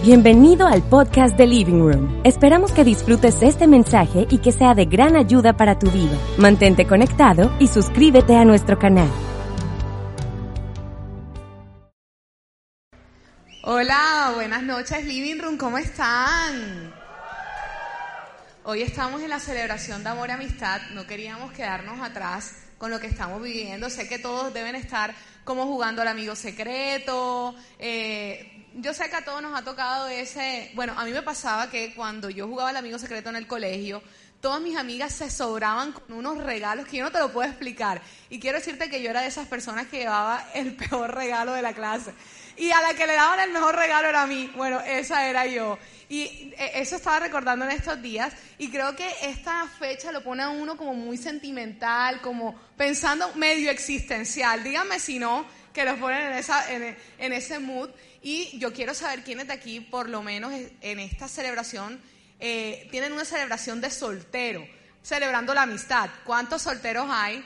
Bienvenido al podcast de Living Room. Esperamos que disfrutes este mensaje y que sea de gran ayuda para tu vida. Mantente conectado y suscríbete a nuestro canal. Hola, buenas noches Living Room, ¿cómo están? Hoy estamos en la celebración de amor y amistad, no queríamos quedarnos atrás con lo que estamos viviendo, sé que todos deben estar como jugando al amigo secreto, eh, yo sé que a todos nos ha tocado ese, bueno, a mí me pasaba que cuando yo jugaba al amigo secreto en el colegio, todas mis amigas se sobraban con unos regalos que yo no te lo puedo explicar. Y quiero decirte que yo era de esas personas que llevaba el peor regalo de la clase. Y a la que le daban el mejor regalo era a mí. Bueno, esa era yo. Y eh, eso estaba recordando en estos días. Y creo que esta fecha lo pone a uno como muy sentimental, como pensando medio existencial. Díganme si no, que los ponen en, en ese mood. Y yo quiero saber quiénes de aquí, por lo menos en esta celebración, eh, tienen una celebración de soltero, celebrando la amistad. ¿Cuántos solteros hay?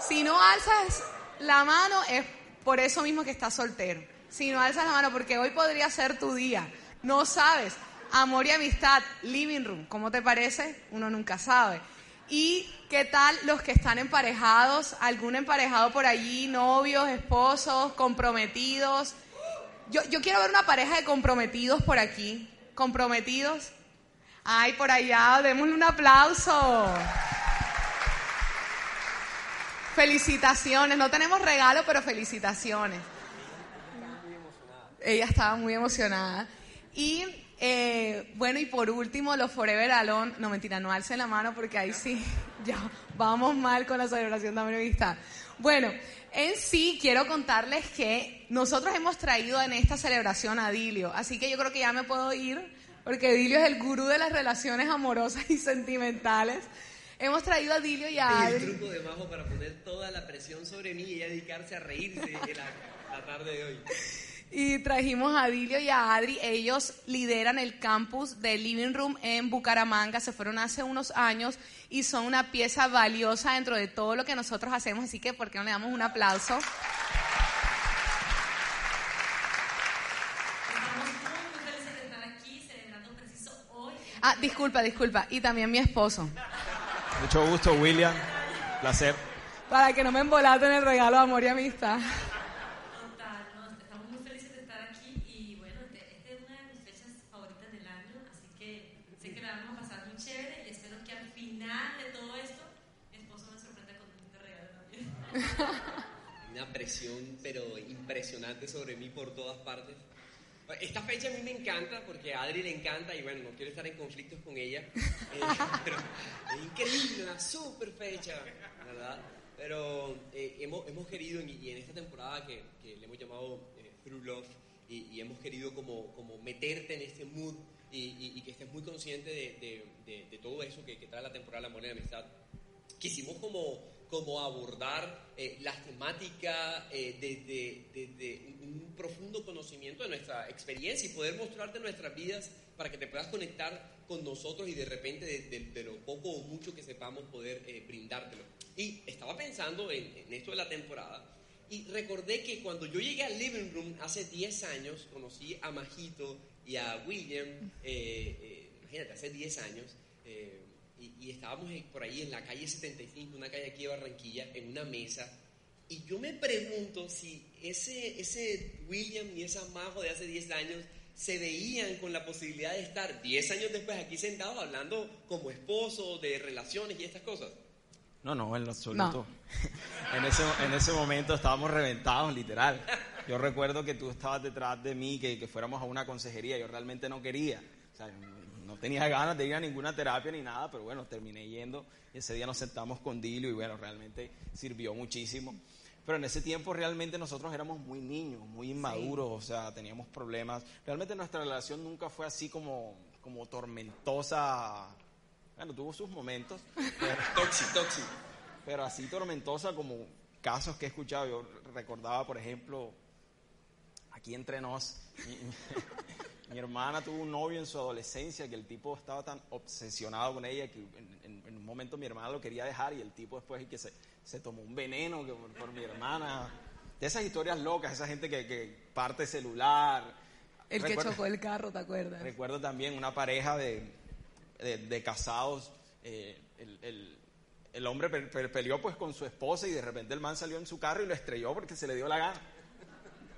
Si no alzas la mano, es por eso mismo que estás soltero. Si no alzas la mano, porque hoy podría ser tu día. No sabes. Amor y amistad, living room. ¿Cómo te parece? Uno nunca sabe. ¿Y qué tal los que están emparejados? ¿Algún emparejado por allí? ¿Novios, esposos, comprometidos? Yo, yo quiero ver una pareja de comprometidos por aquí. ¿Comprometidos? Ay, por allá, démosle un aplauso. Felicitaciones, no tenemos regalo, pero felicitaciones. Ella estaba muy emocionada. Y eh, bueno, y por último, los Forever Alone. No, mentira, no alce la mano porque ahí sí, ya vamos mal con la celebración de amistad. Bueno, en sí quiero contarles que nosotros hemos traído en esta celebración a Dilio, así que yo creo que ya me puedo ir, porque Dilio es el gurú de las relaciones amorosas y sentimentales. Hemos traído a Dilio y a Adri. El truco de Majo para poner toda la presión sobre mí y dedicarse a reírse en la tarde de hoy. Y trajimos a Dilio y a Adri. Ellos lideran el campus de Living Room en Bucaramanga. Se fueron hace unos años y son una pieza valiosa dentro de todo lo que nosotros hacemos. Así que, ¿por qué no le damos un aplauso? Ah, disculpa, disculpa. Y también mi esposo. Mucho gusto, William. Placer. Para que no me embolaten el regalo de amor y amistad. Una presión, pero impresionante sobre mí por todas partes. Esta fecha a mí me encanta porque a Adri le encanta y bueno, no quiero estar en conflictos con ella. Eh, pero es increíble, una super fecha, ¿verdad? Pero eh, hemos, hemos, querido, y en esta temporada que, que le hemos llamado eh, Through Love, y, hemos querido como, como meterte en este mood y, y, que estés muy consciente de, de, de, todo eso que, que, trae la temporada de amor y la amistad. Quisimos como como abordar eh, las temáticas eh, desde, un profundo conocimiento de nuestra experiencia y poder mostrarte nuestras vidas para que te puedas conectar con nosotros y de repente de, lo poco o mucho que sepamos poder eh, brindártelo. Y estaba pensando en, esto de la temporada y recordé que cuando yo llegué al Living Room hace 10 años, conocí a Majito y a William, imagínate, hace 10 años y, estábamos por ahí en la calle 75, una calle aquí de Barranquilla, en una mesa. Y yo me pregunto si ese, ese William y esa Majo de hace 10 años se veían con la posibilidad de estar 10 años después aquí sentados hablando como esposos, de relaciones y estas cosas. No, no, en lo absoluto. en, ese, en ese momento estábamos reventados, literal. Yo recuerdo que tú estabas detrás de mí, que, que fuéramos a una consejería. Yo realmente no quería. O sea, no tenía ganas de ir a ninguna terapia ni nada, pero bueno, terminé yendo y ese día nos sentamos con Dilio y bueno, realmente sirvió muchísimo. Pero en ese tiempo realmente nosotros éramos muy niños, muy inmaduros, o sea, teníamos problemas. Realmente nuestra relación nunca fue así como, como tormentosa. Bueno, tuvo sus momentos. tóxico, tóxico. Pero así tormentosa como casos que he escuchado. Yo recordaba, por ejemplo, aquí entre nos, mi hermana tuvo un novio en su adolescencia que el tipo estaba tan obsesionado con ella que en, un momento mi hermana lo quería dejar y el tipo después que se, se tomó un veneno que por, mi hermana. De esas historias locas, esa gente que, que parte celular. El que chocó el carro, ¿te acuerdas? Recuerdo también una pareja de, de, casados. Eh, el, el, hombre peleó pues con su esposa y de repente el man salió en su carro y lo estrelló porque se le dio la gana.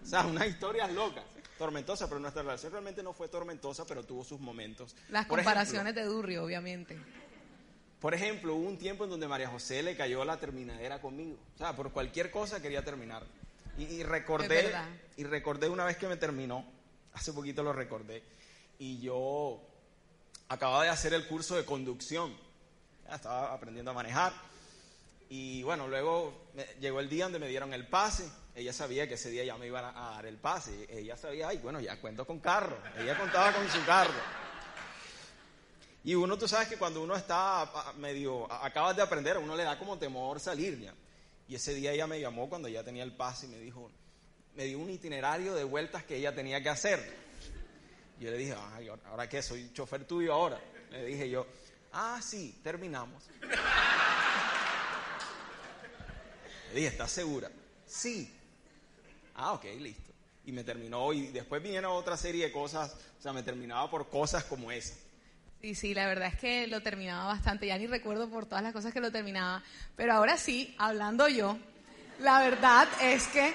O sea, unas historias locas, tormentosas, pero nuestra relación realmente no fue tormentosa, pero tuvo sus momentos. Las comparaciones de Durrio, obviamente. Por ejemplo, hubo un tiempo en donde María José le cayó la terminadera conmigo. O sea, por cualquier cosa quería terminar. Y, recordé, y recordé una vez que me terminó, hace poquito lo recordé, y yo acababa de hacer el curso de conducción. estaba aprendiendo a manejar. Y bueno, luego llegó el día donde me dieron el pase. Ella sabía que ese día ya me iban a, dar el pase. Ella sabía, ay, bueno, ya cuento con carro. Ella contaba con su carro. Y uno, tú sabes que cuando uno está medio, acabas de aprender, a uno le da como temor salir ya. Y ese día ella me llamó cuando ya tenía el pase y me dijo, me dio un itinerario de vueltas que ella tenía que hacer. Yo le dije, ay, ¿ahora qué? Soy chofer tuyo ahora. Le dije yo, ah, sí, terminamos. Le dije, ¿estás segura? Sí. Ah, ok, listo. Y me terminó y después vinieron otra serie de cosas, o sea, me terminaba por cosas como esa. Sí, sí, la verdad es que lo terminaba bastante, ya ni recuerdo por todas las cosas que lo terminaba, pero ahora sí, hablando yo, la verdad es que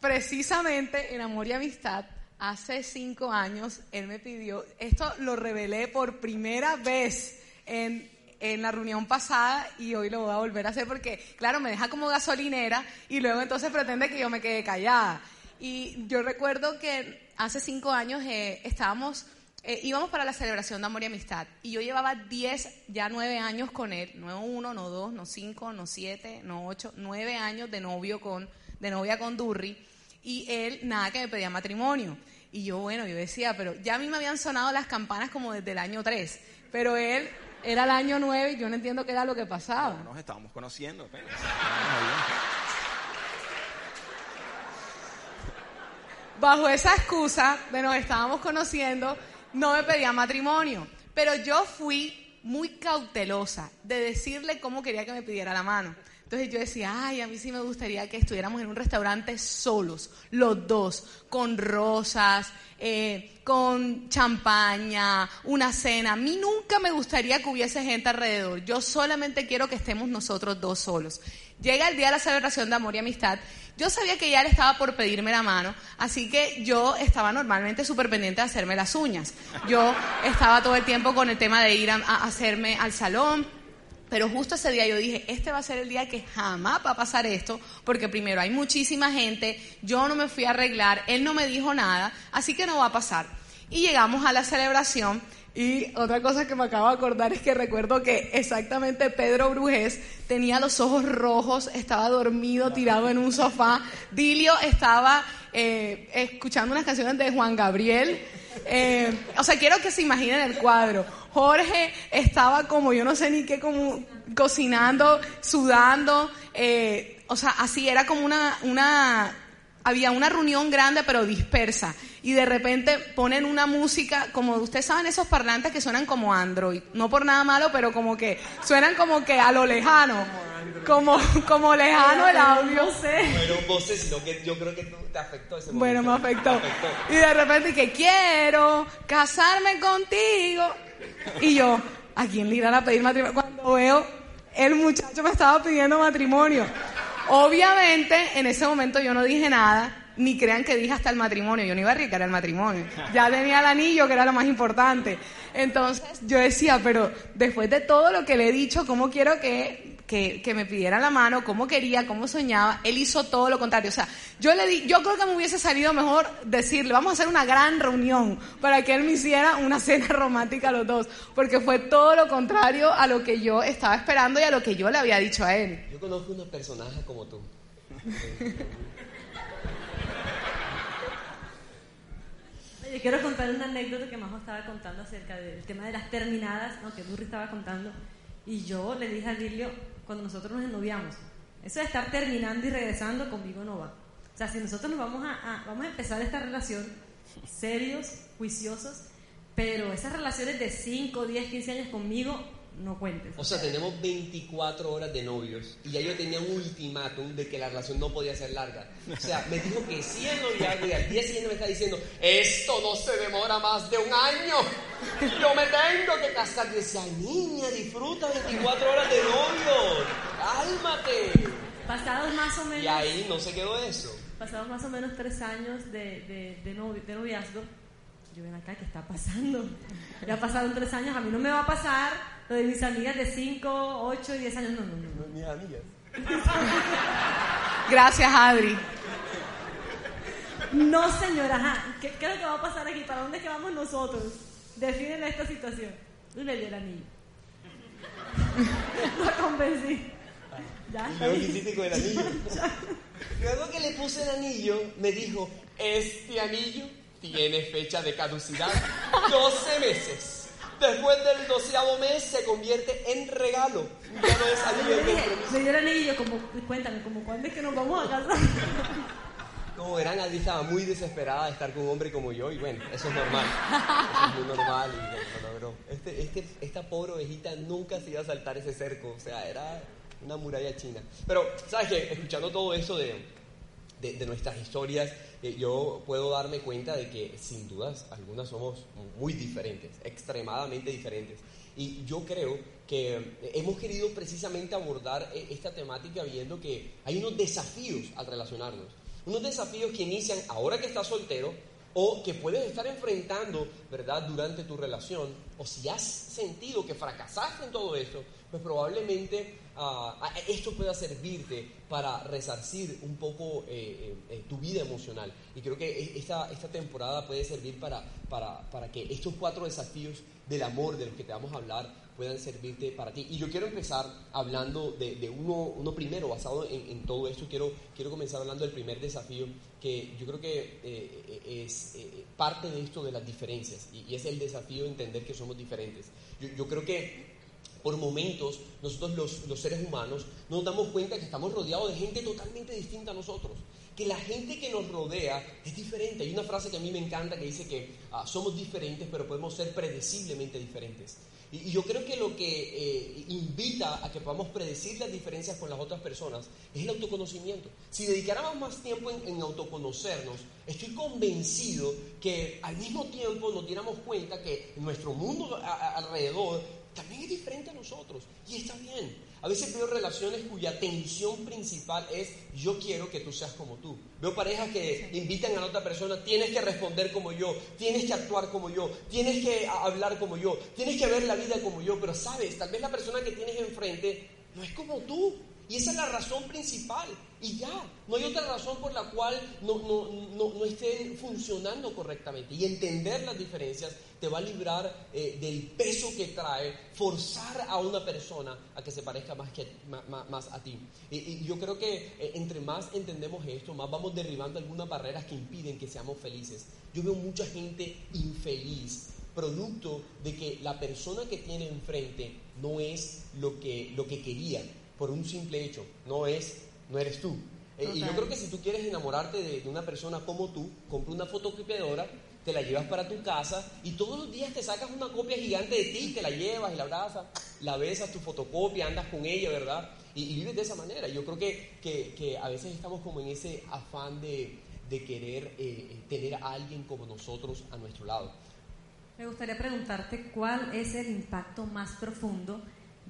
precisamente en Amor y Amistad, hace cinco años, él me pidió, esto lo revelé por primera vez en, en la reunión pasada y hoy lo voy a volver a hacer porque, claro, me deja como gasolinera y luego entonces pretende que yo me quede callada. Y yo recuerdo que hace cinco años eh, estábamos eh, íbamos para la celebración de amor y amistad. Y yo llevaba 10, ya 9 años con él. No 1, no 2, no 5, no 7, no 8, 9 años de novio con, de novia con Durri. Y él, nada que me pedía matrimonio. Y yo, bueno, yo decía, pero ya a mí me habían sonado las campanas como desde el año 3. Pero él era el año 9 y yo no entiendo qué era lo que pasaba. nos estábamos conociendo Bajo esa excusa de nos estábamos conociendo, no me pedía matrimonio, pero yo fui muy cautelosa de decirle cómo quería que me pidiera la mano. Entonces yo decía, ay, a mí sí me gustaría que estuviéramos en un restaurante solos, los dos, con rosas, eh, con champaña, una cena. A mí nunca me gustaría que hubiese gente alrededor. Yo solamente quiero que estemos nosotros dos solos. Llega el día de la celebración de amor y amistad yo sabía que ya él estaba por pedirme la mano, así que yo estaba normalmente súper pendiente de hacerme las uñas. Yo estaba todo el tiempo con el tema de ir a, hacerme al salón, pero justo ese día yo dije, este va a ser el día que jamás va a pasar esto, porque primero hay muchísima gente, yo no me fui a arreglar, él no me dijo nada, así que no va a pasar. Y llegamos a la celebración y otra cosa que me acabo de acordar es que recuerdo que exactamente Pedro Brujés tenía los ojos rojos, estaba dormido, tirado en un sofá. Dilio estaba eh, escuchando unas canciones de Juan Gabriel. Eh, o sea, quiero que se imaginen el cuadro. Jorge estaba como, yo no sé ni qué, como cocinando, sudando. Eh, o sea, así era como una, una, había una reunión grande pero dispersa y de repente ponen una música, como ustedes saben, esos parlantes que suenan como Android, no por nada malo, pero como que suenan como que a lo lejano, como, como lejano el audio. No sé. voces, sino que yo creo que te afectó ese momento. Bueno, me afectó. Y de repente que quiero casarme contigo. Y yo, ¿a quién le irán a pedir matrimonio? Cuando veo, el muchacho me estaba pidiendo matrimonio. Obviamente, en ese momento yo no dije nada ni crean que dije hasta el matrimonio, yo no iba a arriesgar el matrimonio, ya tenía el anillo que era lo más importante. Entonces yo decía, pero después de todo lo que le he dicho, ¿cómo quiero que, que, me pidiera la mano? ¿Cómo quería? ¿Cómo soñaba? Él hizo todo lo contrario. O sea, yo le di, yo creo que me hubiese salido mejor decirle, vamos a hacer una gran reunión para que él me hiciera una cena romántica a los dos, porque fue todo lo contrario a lo que yo estaba esperando y a lo que yo le había dicho a él. Yo conozco una personaje como tú. Yo quiero contar una anécdota que Majo estaba contando acerca del tema de las terminadas, que Durri estaba contando. Y yo le dije a Lilio, cuando nosotros nos ennoviamos, eso de estar terminando y regresando conmigo no va. O sea, si nosotros nos vamos a, vamos a empezar esta relación serios, juiciosos, pero esas relaciones de 5, 10, 15 años conmigo no cuentes. O sea, tenemos 24 horas de novios y ya yo tenía un ultimátum de que la relación no podía ser larga. O sea, me dijo que sí al noviazgo y al día siguiente me está diciendo, esto no se demora más de un año. Yo me tengo que casar. Y decía, niña, disfruta 24 horas de novio. Cálmate. Pasados más o menos... Y ahí no se quedó eso. Pasados más o menos tres años de, de, de, novi- de noviazgo, yo ven acá, ¿qué está pasando? Ya pasaron tres años, a mí no me va a pasar lo de mis amigas de 5, 8 y 10 años, no, no, no. Mis amigas. Gracias, Adri. No, señora, ajá. ¿Qué, ¿Qué es lo que va a pasar aquí? ¿Para dónde es que vamos nosotros? Definen esta situación. Yo le di el anillo. La convencí. Ya, Luego que hiciste con el anillo. Luego que le puse el anillo, me dijo, este anillo tiene fecha de caducidad, 12 meses. Después del doceavo mes se convierte en regalo. Ya no es de compromiso. me dio el anillo, como, cuéntame, como cuándo es que nos vamos a casar. Como verán, Adri estaba muy desesperada de estar con un hombre como yo y bueno, eso es normal. Eso es muy normal y bueno, lo logró. Este, este, esta pobre ovejita nunca se iba a saltar ese cerco, o sea, era una muralla china. Pero, ¿sabes qué? Escuchando todo eso de, de, nuestras historias, eh, yo puedo darme cuenta de que sin dudas algunas somos muy diferentes, extremadamente diferentes. Y yo creo que hemos querido precisamente abordar eh, esta temática viendo que hay unos desafíos al relacionarnos. Unos desafíos que inician ahora que estás soltero o que puedes estar enfrentando, ¿verdad?, durante tu relación. O si has sentido que fracasaste en todo esto, pues probablemente ah, esto pueda servirte para resarcir un poco eh, eh, eh, tu vida emocional. Y creo que e- esta, esta temporada puede servir para, para, para que estos cuatro desafíos del amor de los que te vamos a hablar puedan servirte para ti. Y yo quiero empezar hablando de, de uno, uno primero, basado en, en todo esto. Quiero, quiero comenzar hablando del primer desafío, que yo creo que eh, es eh, parte de esto de las diferencias. Y, y es el desafío de entender que somos diferentes. Yo, yo creo que por momentos nosotros los, los seres humanos nos damos cuenta que estamos rodeados de gente totalmente distinta a nosotros. Que la gente que nos rodea es diferente. Hay una frase que a mí me encanta que dice que ah, somos diferentes, pero podemos ser predeciblemente diferentes. Y, y yo creo que lo que eh, invita a que podamos predecir las diferencias con las otras personas es el autoconocimiento. Si dedicáramos más tiempo en, en autoconocernos, estoy convencido que al mismo tiempo nos diéramos cuenta que nuestro mundo a- a- alrededor también es diferente a nosotros. Y está bien. A veces veo relaciones cuya tensión principal es yo quiero que tú seas como tú. Veo parejas que invitan a la otra persona, tienes que responder como yo, tienes que actuar como yo, tienes que hablar como yo, tienes que ver la vida como yo, pero sabes, tal vez la persona que tienes enfrente no es como tú. Y esa es la razón principal. Y ya, no hay otra razón por la cual no, no, no, no estén funcionando correctamente. Y entender las diferencias te va a librar eh, del peso que trae forzar a una persona a que se parezca más, que, ma- más, a ti. Y, y yo creo que eh, entre más entendemos esto, más vamos derribando algunas barreras que impiden que seamos felices. Yo veo mucha gente infeliz producto de que la persona que tiene enfrente no es lo que, lo que quería por un simple hecho, no es, no eres tú. Eh, y yo creo que si tú quieres enamorarte de, de una persona como tú, compra una fotocopiadora, te la llevas para tu casa y todos los días te sacas una copia gigante de ti, te la llevas y la abrazas, la besas, tu fotocopia, andas con ella, ¿verdad? Y, y vives de esa manera. Yo creo que, que, que a veces estamos como en ese afán de, de querer eh, tener a alguien como nosotros a nuestro lado. Me gustaría preguntarte cuál es el impacto más profundo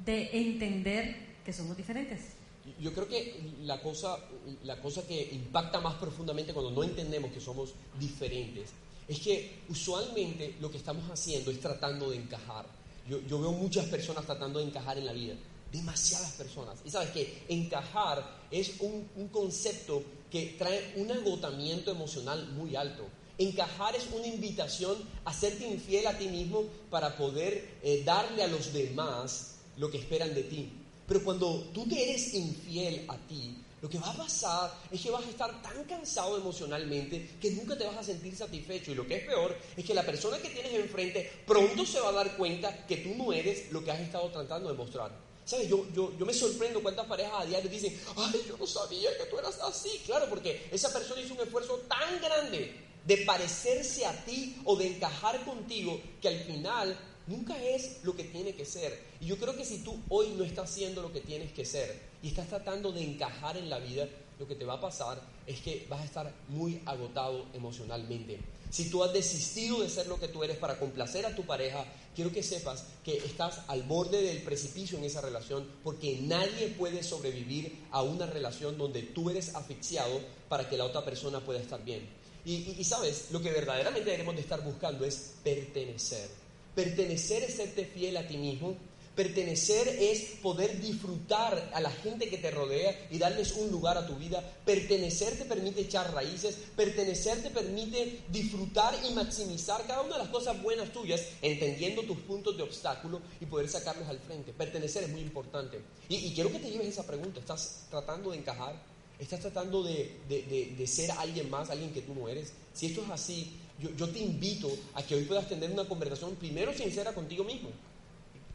de entender que somos diferentes. Yo creo que la cosa, la cosa que impacta más profundamente cuando no entendemos que somos diferentes es que usualmente lo que estamos haciendo es tratando de encajar. Yo, yo veo muchas personas tratando de encajar en la vida, demasiadas personas. Y sabes que encajar es un, un concepto que trae un agotamiento emocional muy alto. Encajar es una invitación a serte infiel a ti mismo para poder eh, darle a los demás lo que esperan de ti. Pero cuando tú te eres infiel a ti, lo que va a pasar es que vas a estar tan cansado emocionalmente que nunca te vas a sentir satisfecho. Y lo que es peor es que la persona que tienes enfrente pronto se va a dar cuenta que tú no eres lo que has estado tratando de mostrar. ¿Sabes? Yo, yo, yo me sorprendo cuántas parejas a diario dicen, ay, yo no sabía que tú eras así. Claro, porque esa persona hizo un esfuerzo tan grande de parecerse a ti o de encajar contigo que al final nunca es lo que tiene que ser. Y yo creo que si tú hoy no estás haciendo lo que tienes que ser y estás tratando de encajar en la vida, lo que te va a pasar es que vas a estar muy agotado emocionalmente. Si tú has desistido de ser lo que tú eres para complacer a tu pareja, quiero que sepas que estás al borde del precipicio en esa relación porque nadie puede sobrevivir a una relación donde tú eres asfixiado para que la otra persona pueda estar bien. Y, sabes, lo que verdaderamente debemos de estar buscando es pertenecer. Pertenecer es serte fiel a ti mismo, Pertenecer es poder disfrutar a la gente que te rodea y darles un lugar a tu vida. Pertenecer te permite echar raíces. Pertenecer te permite disfrutar y maximizar cada una de las cosas buenas tuyas, entendiendo tus puntos de obstáculo y poder sacarlos al frente. Pertenecer es muy importante. Y, quiero que te lleves esa pregunta. ¿Estás tratando de encajar? ¿Estás tratando de, ser alguien más, alguien que tú no eres? Si esto es así, yo, te invito a que hoy puedas tener una conversación primero sincera contigo mismo.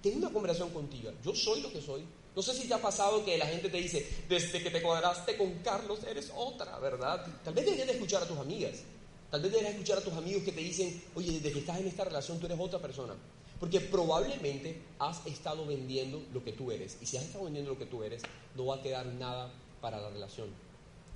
Ten una conversación contigo. Yo soy lo que soy. No sé si te ha pasado que la gente te dice, desde que te cuadraste con Carlos eres otra, ¿verdad? Tal vez deberías de escuchar a tus amigas. Tal vez deberías escuchar a tus amigos que te dicen, oye, desde que estás en esta relación tú eres otra persona. Porque probablemente has estado vendiendo lo que tú eres. Y si has estado vendiendo lo que tú eres, no va a quedar nada para la relación.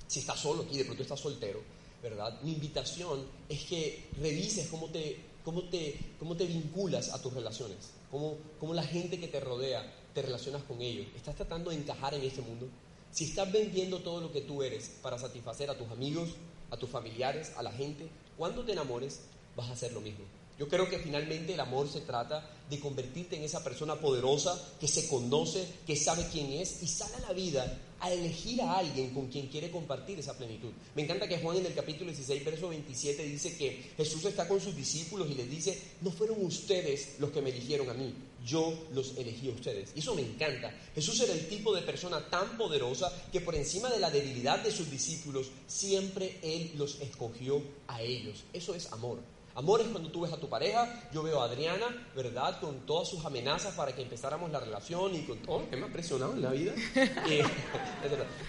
Si estás solo y de pronto estás soltero, ¿verdad? Mi invitación es que revises cómo te, cómo te, cómo te vinculas a tus relaciones cómo, la gente que te rodea te relacionas con ellos. ¿Estás tratando de encajar en este mundo? Si estás vendiendo todo lo que tú eres para satisfacer a tus amigos, a tus familiares, a la gente, cuando te enamores vas a hacer lo mismo. Yo creo que finalmente el amor se trata de convertirte en esa persona poderosa que se conoce, que sabe quién es y sale a la vida a elegir a alguien con quien quiere compartir esa plenitud. Me encanta que Juan en el capítulo 16, verso 27 dice que Jesús está con sus discípulos y les dice, no fueron ustedes los que me eligieron a mí, yo los elegí a ustedes. Y eso me encanta. Jesús era el tipo de persona tan poderosa que por encima de la debilidad de sus discípulos, siempre Él los escogió a ellos. Eso es amor. Amor es cuando tú ves a tu pareja, yo veo a Adriana, ¿verdad? Con todas sus amenazas para que empezáramos la relación y con todo, que me ha presionado en la vida. eh,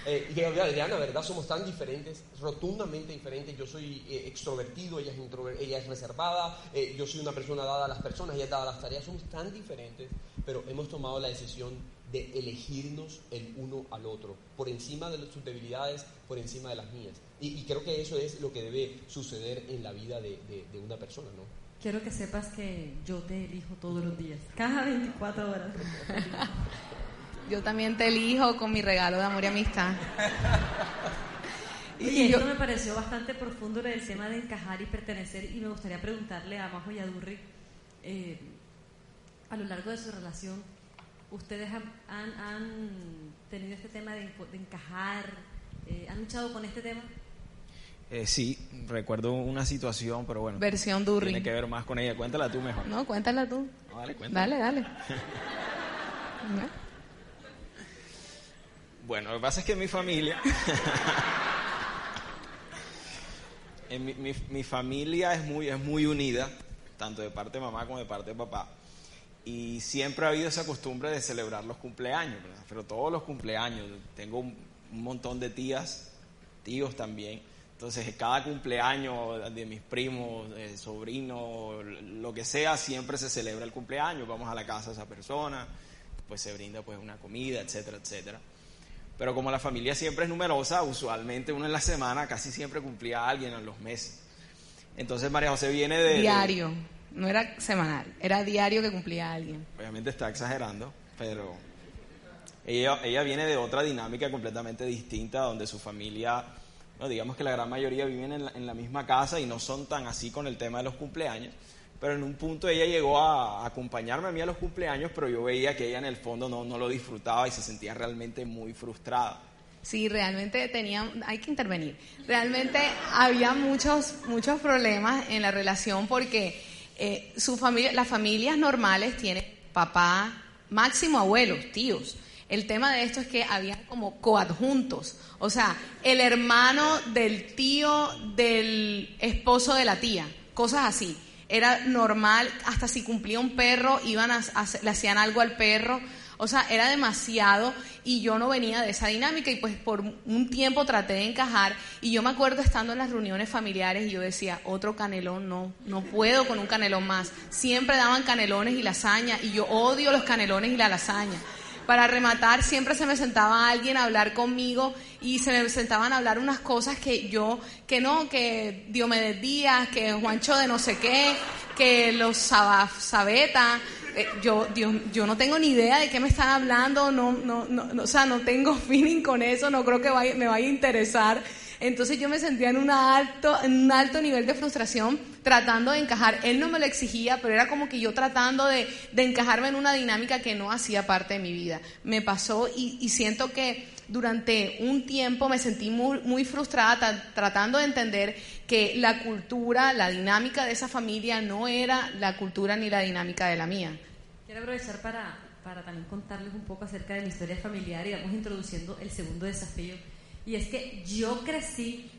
eh, y yo veo a Adriana, ¿verdad? Somos tan diferentes, rotundamente diferentes. Yo soy eh, extrovertido, ella es, ella es reservada, yo soy una persona dada a las personas, ella es dada a las tareas. Somos tan diferentes, pero hemos tomado la decisión de elegirnos el uno al otro, por encima de sus debilidades, por encima de las mías. Y, creo que eso es lo que debe suceder en la vida de, una persona, ¿no? Quiero que sepas que yo te elijo todos los días, cada 24 horas. yo también te elijo con mi regalo de amor y amistad. y esto me pareció bastante profundo el tema de encajar y pertenecer y me gustaría preguntarle a Majo y a Durri, eh, a lo largo de su relación, ¿ustedes han, tenido este tema de, encajar? Eh, ¿Han luchado con este tema? Eh, sí, recuerdo una situación, pero bueno. Versión Durri. Tiene que ver más con ella. Cuéntala tú mejor. No, cuéntala tú. dale, cuéntala. Dale, dale. bueno, lo que pasa es que mi familia... en mi, mi, familia es muy, es muy unida, tanto de parte de mamá como de parte de papá. Y siempre ha habido esa costumbre de celebrar los cumpleaños, pero todos los cumpleaños. Tengo un montón de tías, tíos también entonces, cada cumpleaños de mis primos, sobrinos, lo que sea, siempre se celebra el cumpleaños. Vamos a la casa de esa persona, pues se brinda pues una comida, etcétera, etcétera. Pero como la familia siempre es numerosa, usualmente uno en la semana casi siempre cumplía a alguien en los meses. Entonces María José viene de... Diario, no era semanal, era diario que cumplía a alguien. Obviamente está exagerando, pero ella, ella viene de otra dinámica completamente distinta, donde su familia digamos que la gran mayoría viven en la, misma casa y no son tan así con el tema de los cumpleaños, pero en un punto ella llegó a, acompañarme a mí a los cumpleaños, pero yo veía que ella en el fondo no, no lo disfrutaba y se sentía realmente muy frustrada. Sí, realmente tenía, hay que intervenir. Realmente había muchos, muchos problemas en la relación porque eh, su familia, las familias normales tienen papá, máximo abuelos, tíos. El tema de esto es que había como coadjuntos, o sea, el hermano del tío del esposo de la tía, cosas así. Era normal, hasta si cumplía un perro, iban a, le hacían algo al perro. O sea, era demasiado y yo no venía de esa dinámica y pues por un tiempo traté de encajar y yo me acuerdo estando en las reuniones familiares y yo decía, otro canelón, no, no puedo con un canelón más. Siempre daban canelones y lasaña y yo odio los canelones y la lasaña para rematar, siempre se me sentaba alguien a hablar conmigo y se me sentaban a hablar unas cosas que yo, que no, que Diomedes Díaz, que Juancho de no sé qué, que los Sabeta, eh, yo, yo no tengo ni idea de qué me están hablando, no, no, no, o sea, no tengo feeling con eso, no creo que me vaya a interesar. Entonces yo me sentía en, una alto, en un alto nivel de frustración tratando de encajar. Él no me lo exigía, pero era como que yo tratando de, encajarme en una dinámica que no hacía parte de mi vida. Me pasó y, siento que durante un tiempo me sentí muy, muy frustrada tratando de entender que la cultura, la dinámica de esa familia no era la cultura ni la dinámica de la mía. Quiero aprovechar para, para también contarles un poco acerca de mi historia familiar y vamos introduciendo el segundo desafío y es que yo crecí,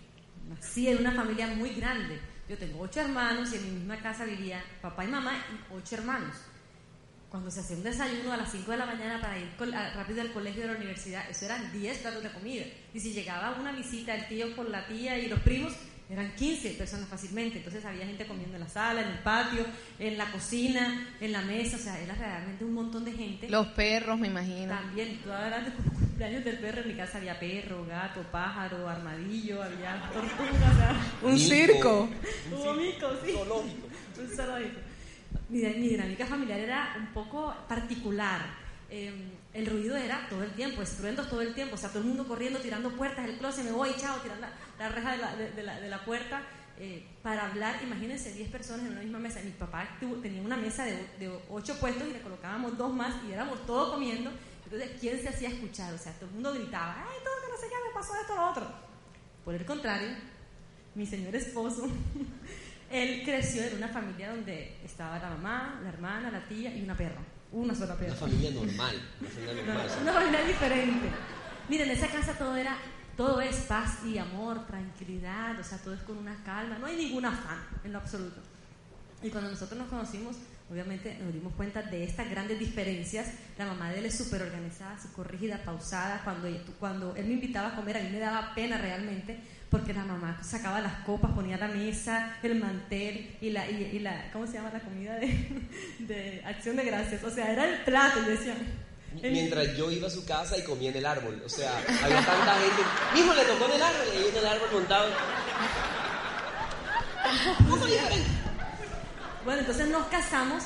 nací en una familia muy grande. Yo tengo ocho hermanos y en mi misma casa vivía papá y mamá y ocho hermanos. Cuando se hacía un desayuno a las 5 de la mañana para ir rápido al colegio de la universidad, eso eran 10 platos de comida. Y si llegaba una visita, el tío con la tía y los primos, eran 15 personas fácilmente. Entonces había gente comiendo en la sala, en el patio, en la cocina, en la mesa. O sea, era realmente un montón de gente. Los perros, me imagino. También, tú hablas de cumpleaños del perro. En mi casa había perro, gato, pájaro, armadillo, había tortugas. un circo. Un mico, sí. Un zoológico. Mi, mi dinámica familiar era un poco particular. Eh, el ruido era todo el tiempo, estruendos todo el tiempo, o sea, todo el mundo corriendo, tirando puertas, el closet, me voy, chao, tirando la, reja de la, de, la, de la puerta eh, para hablar. Imagínense 10 personas en una misma mesa. Mi papá tenía una mesa de, de 8 puestos y le colocábamos dos más y éramos todos comiendo. Entonces, ¿quién se hacía escuchar? O sea, todo el mundo gritaba, ¡ay, todo que no sé qué, me pasó esto, lo otro! Por el contrario, mi señor esposo, él creció en una familia donde estaba la mamá, la hermana, la tía y una perra una sola Una familia normal. Una familia, diferente. Miren, en esa casa todo era, todo es paz y amor, tranquilidad, o sea, todo es con una calma, no hay ningún afán en lo absoluto. Y cuando nosotros nos conocimos, obviamente nos dimos cuenta de estas grandes diferencias. La mamá de él es súper organizada, súper rígida, pausada. Cuando, cuando él me invitaba a comer, a mí me daba pena realmente, porque la mamá sacaba las copas, ponía la mesa, el mantel y la, y, la ¿cómo se llama la comida de, de, acción de gracias? O sea, era el plato, y decía... Mientras yo iba a su casa y comía en el árbol, o sea, había tanta gente, hijo le tocó en el árbol y en el árbol montado. Bueno, entonces nos casamos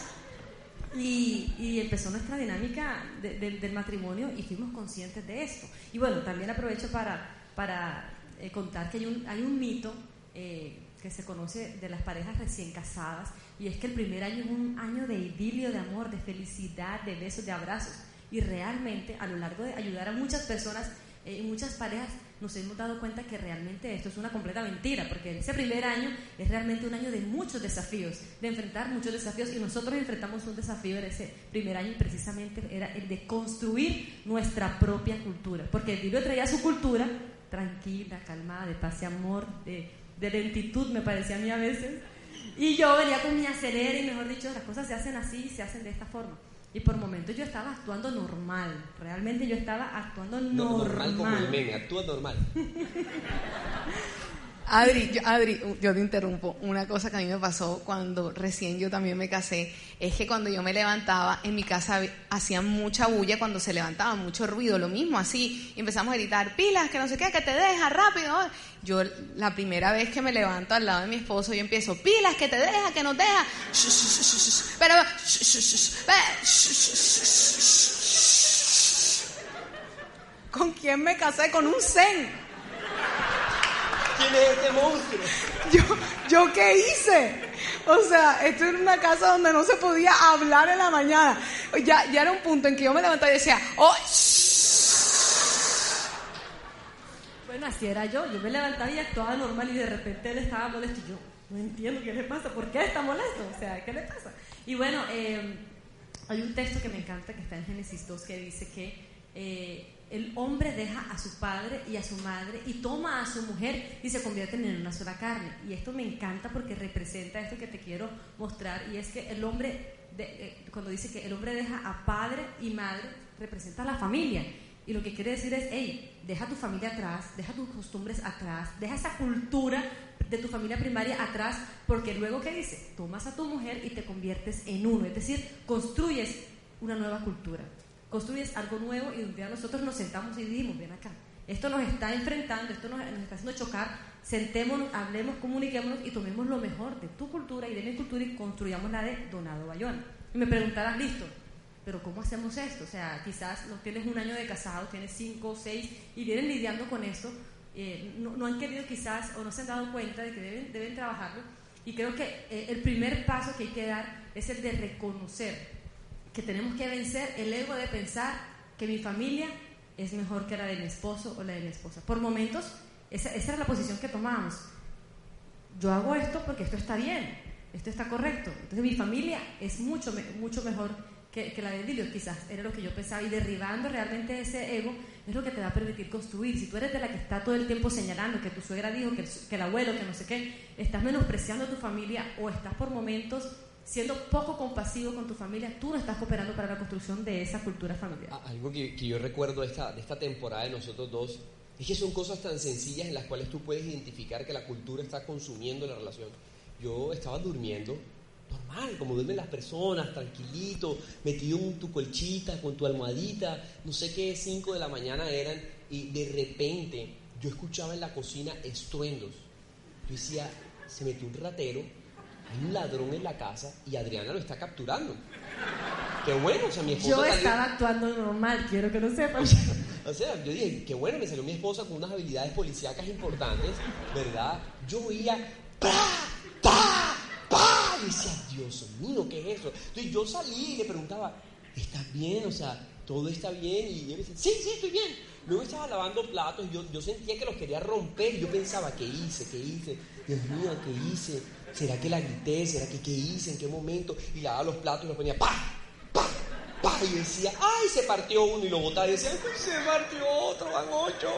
y, y, empezó nuestra dinámica del matrimonio y fuimos conscientes de esto. Y bueno, también aprovecho para, para eh, contar que hay un, hay un mito eh, que se conoce de las parejas recién casadas y es que el primer año es un año de idilio, de amor, de felicidad, de besos, de abrazos. Y realmente a lo largo de ayudar a muchas personas y eh, muchas parejas nos hemos dado cuenta que realmente esto es una completa mentira, porque ese primer año es realmente un año de muchos desafíos, de enfrentar muchos desafíos, y nosotros enfrentamos un desafío en ese primer año y precisamente era el de construir nuestra propia cultura, porque el libro traía su cultura, tranquila, calmada, de paz y amor, de, de lentitud, me parecía a mí a veces. Y yo venía con mi acelera y mejor dicho, las cosas se hacen así, se hacen de esta forma. Y por momentos yo estaba actuando normal, realmente yo estaba actuando normal. normal como el meme, actúa normal. Adri, yo, Adri, yo te interrumpo. Una cosa que a mí me pasó cuando recién yo también me casé es que cuando yo me levantaba en mi casa hacían mucha bulla cuando se levantaba, mucho ruido, lo mismo así. Y empezamos a gritar, pilas, que no sé qué, que te deja, rápido. Yo la primera vez que me levanto al lado de mi esposo, yo empiezo, pilas, que te deja, que no deja. Pero, ¿con quién me casé? Con un zen. ¿Quién es este monstruo? Yo, ¿Yo qué hice? O sea, esto era una casa donde no se podía hablar en la mañana. Ya, ya era un punto en que yo me levantaba y decía, ¡oh! Bueno, así era yo. Yo me levantaba y actuaba normal y de repente él estaba molesto. Y yo, no entiendo qué le pasa. ¿Por qué está molesto? O sea, ¿qué le pasa? Y bueno, eh, hay un texto que me encanta que está en Génesis 2 que dice que eh, el hombre deja a su padre y a su madre y toma a su mujer y se convierten en una sola carne. Y esto me encanta porque representa esto que te quiero mostrar y es que el hombre eh, cuando dice que el hombre deja a padre y madre, representa a la familia. Y lo que quiere decir es, hey, deja tu familia atrás, deja tus costumbres atrás, deja esa cultura de tu familia primaria atrás, porque luego, ¿qué dice? Tomas a tu mujer y te conviertes en uno, es decir, construyes una nueva cultura, construyes algo nuevo y un día nosotros nos sentamos y dijimos, ven acá, esto nos está enfrentando, esto nos, está haciendo chocar, sentémonos, hablemos, comuniquémonos y tomemos lo mejor de tu cultura y de mi cultura y construyamos la de Donado Bayona. Y me preguntarás, listo, pero ¿cómo hacemos esto? O sea, quizás no tienes un año de casado, tienes cinco o seis y vienen lidiando con esto, eh, no, han querido quizás o no se han dado cuenta de que deben, deben trabajarlo. Y creo que eh, el primer paso que hay que dar es el de reconocer que tenemos que vencer el ego de pensar que mi familia es mejor que la de mi esposo o la de mi esposa. Por momentos, esa, esa era la posición que tomábamos. Yo hago esto porque esto está bien, esto está correcto. Entonces mi familia es mucho, mucho mejor que, la de Dilio, quizás era lo que yo pensaba, y derribando realmente ese ego es lo que te va a permitir construir. Si tú eres de la que está todo el tiempo señalando que tu suegra dijo, que el, abuelo, que no sé qué, estás menospreciando a tu familia o estás por momentos siendo poco compasivo con tu familia, tú no estás cooperando para la construcción de esa cultura familiar. Algo que, yo recuerdo de esta, de esta temporada de nosotros dos es que son cosas tan sencillas en las cuales tú puedes identificar que la cultura está consumiendo la relación. Yo estaba durmiendo normal, como duermen las personas, tranquilito, metido en tu colchita, con tu almohadita, no sé qué, 5 de la mañana eran, y de repente yo escuchaba en la cocina estruendos. Yo decía, se metió un ratero, un ladrón en la casa y Adriana lo está capturando. Qué bueno, o sea, mi esposa. Yo estaba actuando normal, quiero que lo sepan. O sea, yo dije, qué bueno, me salió mi esposa con unas habilidades policíacas importantes, ¿verdad? Yo oía, ¡pa! ¡pa! ¡Pah! Y decía, Dios mío, ¿qué es eso? Entonces yo salí y le preguntaba, ¿estás bien? O sea, ¿todo está bien? Y él decía, sí, sí, estoy bien. Luego estaba lavando platos y yo, yo sentía que los quería romper. Y yo pensaba, ¿qué hice? ¿Qué hice? Dios mío, ¿qué hice? ¿Será que la grité? ¿Será que qué hice? ¿En qué momento? Y lavaba los platos y los ponía, ¡pah! ¡pah! ¡pah! Y decía, ¡ay! Se partió uno y lo botaba y decía, se partió otro, van ocho.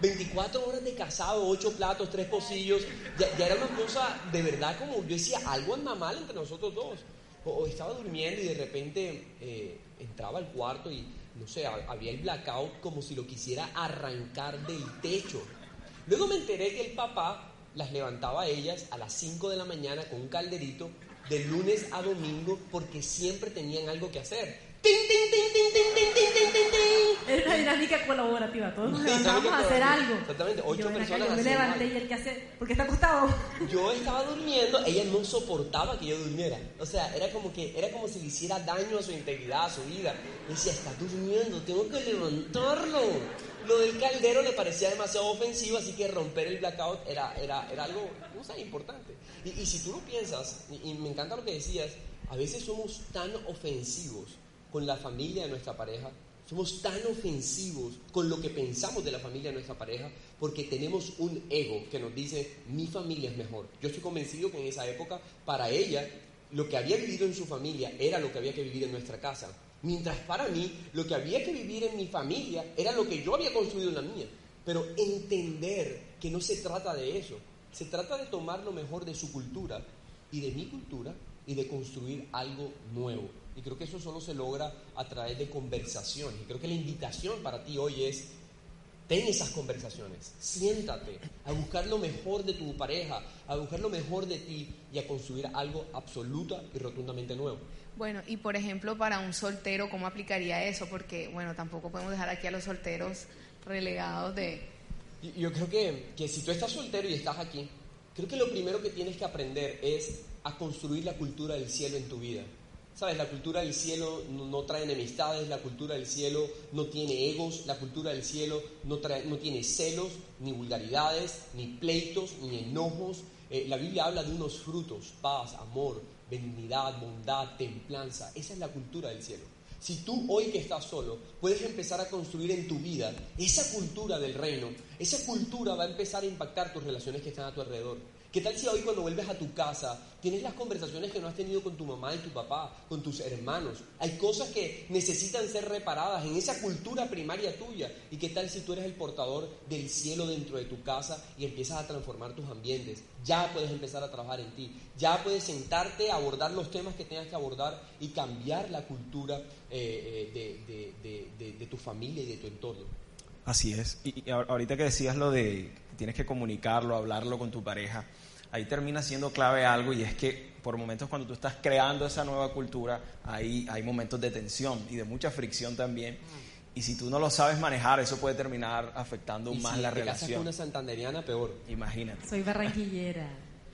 24 horas de casado, 8 platos, 3 pocillos, ya, era una cosa de verdad como yo decía, algo anda mal entre nosotros dos. O, estaba durmiendo y de repente eh, entraba al cuarto y, no sé, había el blackout como si lo quisiera arrancar del techo. Luego me enteré que el papá las levantaba a ellas a las 5 de la mañana con un calderito de lunes a domingo porque siempre tenían algo que hacer. Es una dinámica colaborativa, todos nos levantamos a hacer algo. Exactamente, ocho personas. Yo me levanté y el que hace, porque está acostado. Yo estaba durmiendo, ella no soportaba que yo durmiera. O sea, era como que, era como si le hiciera daño a su integridad, a su vida. decía, está durmiendo, tengo que levantarlo. Lo del caldero le parecía demasiado ofensivo, así que romper el blackout era, era, era algo, no importante. Y, si tú lo piensas, y me encanta lo que decías, a veces somos tan ofensivos con la familia de nuestra pareja, somos tan ofensivos con lo que pensamos de la familia de nuestra pareja porque tenemos un ego que nos dice mi familia es mejor. Yo estoy convencido que en esa época para ella lo que había vivido en su familia era lo que había que vivir en nuestra casa. Mientras para mí lo que había que vivir en mi familia era lo que yo había construido en la mía. Pero entender que no se trata de eso. Se trata de tomar lo mejor de su cultura y de mi cultura y de construir algo nuevo. Y creo que eso solo se logra a través de conversaciones. Y creo que la invitación para ti hoy es, ten esas conversaciones, siéntate a buscar lo mejor de tu pareja, a buscar lo mejor de ti y a construir algo absoluta y rotundamente nuevo. Bueno, y por ejemplo, para un soltero, ¿cómo aplicaría eso? Porque, bueno, tampoco podemos dejar aquí a los solteros relegados de... Yo creo que, que si tú estás soltero y estás aquí, creo que lo primero que tienes que aprender es a construir la cultura del cielo en tu vida. Sabes, la cultura del cielo no, trae enemistades, la cultura del cielo no tiene egos, la cultura del cielo no, trae, no tiene celos, ni vulgaridades, ni pleitos, ni enojos. Eh, la Biblia habla de unos frutos, paz, amor, benignidad, bondad, templanza. Esa es la cultura del cielo. Si tú hoy que estás solo puedes empezar a construir en tu vida esa cultura del reino, esa cultura va a empezar a impactar tus relaciones que están a tu alrededor. ¿Qué tal si hoy cuando vuelves a tu casa tienes las conversaciones que no has tenido con tu mamá y tu papá, con tus hermanos? Hay cosas que necesitan ser reparadas en esa cultura primaria tuya. ¿Y qué tal si tú eres el portador del cielo dentro de tu casa y empiezas a transformar tus ambientes? Ya puedes empezar a trabajar en ti. Ya puedes sentarte, abordar los temas que tengas que abordar y cambiar la cultura eh, eh, de, tu familia y de tu entorno. Así es. Y, y ahorita que decías lo de tienes que comunicarlo, hablarlo con tu pareja ahí termina siendo clave algo y es que por momentos cuando tú estás creando esa nueva cultura, ahí hay momentos de tensión y de mucha fricción también. Y si tú no lo sabes manejar, eso puede terminar afectando más la relación. Si una santanderiana, peor. Imagínate. Soy barranquillera.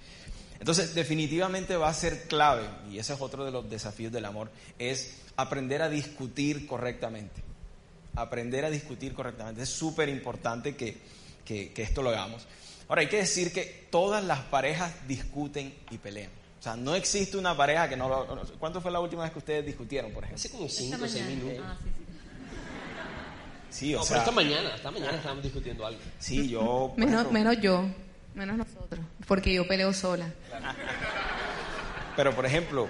Entonces, definitivamente va a ser clave, y ese es otro de los desafíos del amor, es aprender a discutir correctamente. Aprender a discutir correctamente. Es súper importante que, que, que esto lo hagamos. Ahora, hay que decir que todas las parejas discuten y pelean. O sea, no existe una pareja que no lo... ¿Cuánto fue la última vez que ustedes discutieron, por ejemplo? Hace como 5 o 6 minutos. Ah, sí, sí. Sí, o sea... Pero esta mañana, esta mañana estábamos discutiendo algo. Sí, yo... Menos, menos yo, menos nosotros, porque yo peleo sola. Pero, por ejemplo,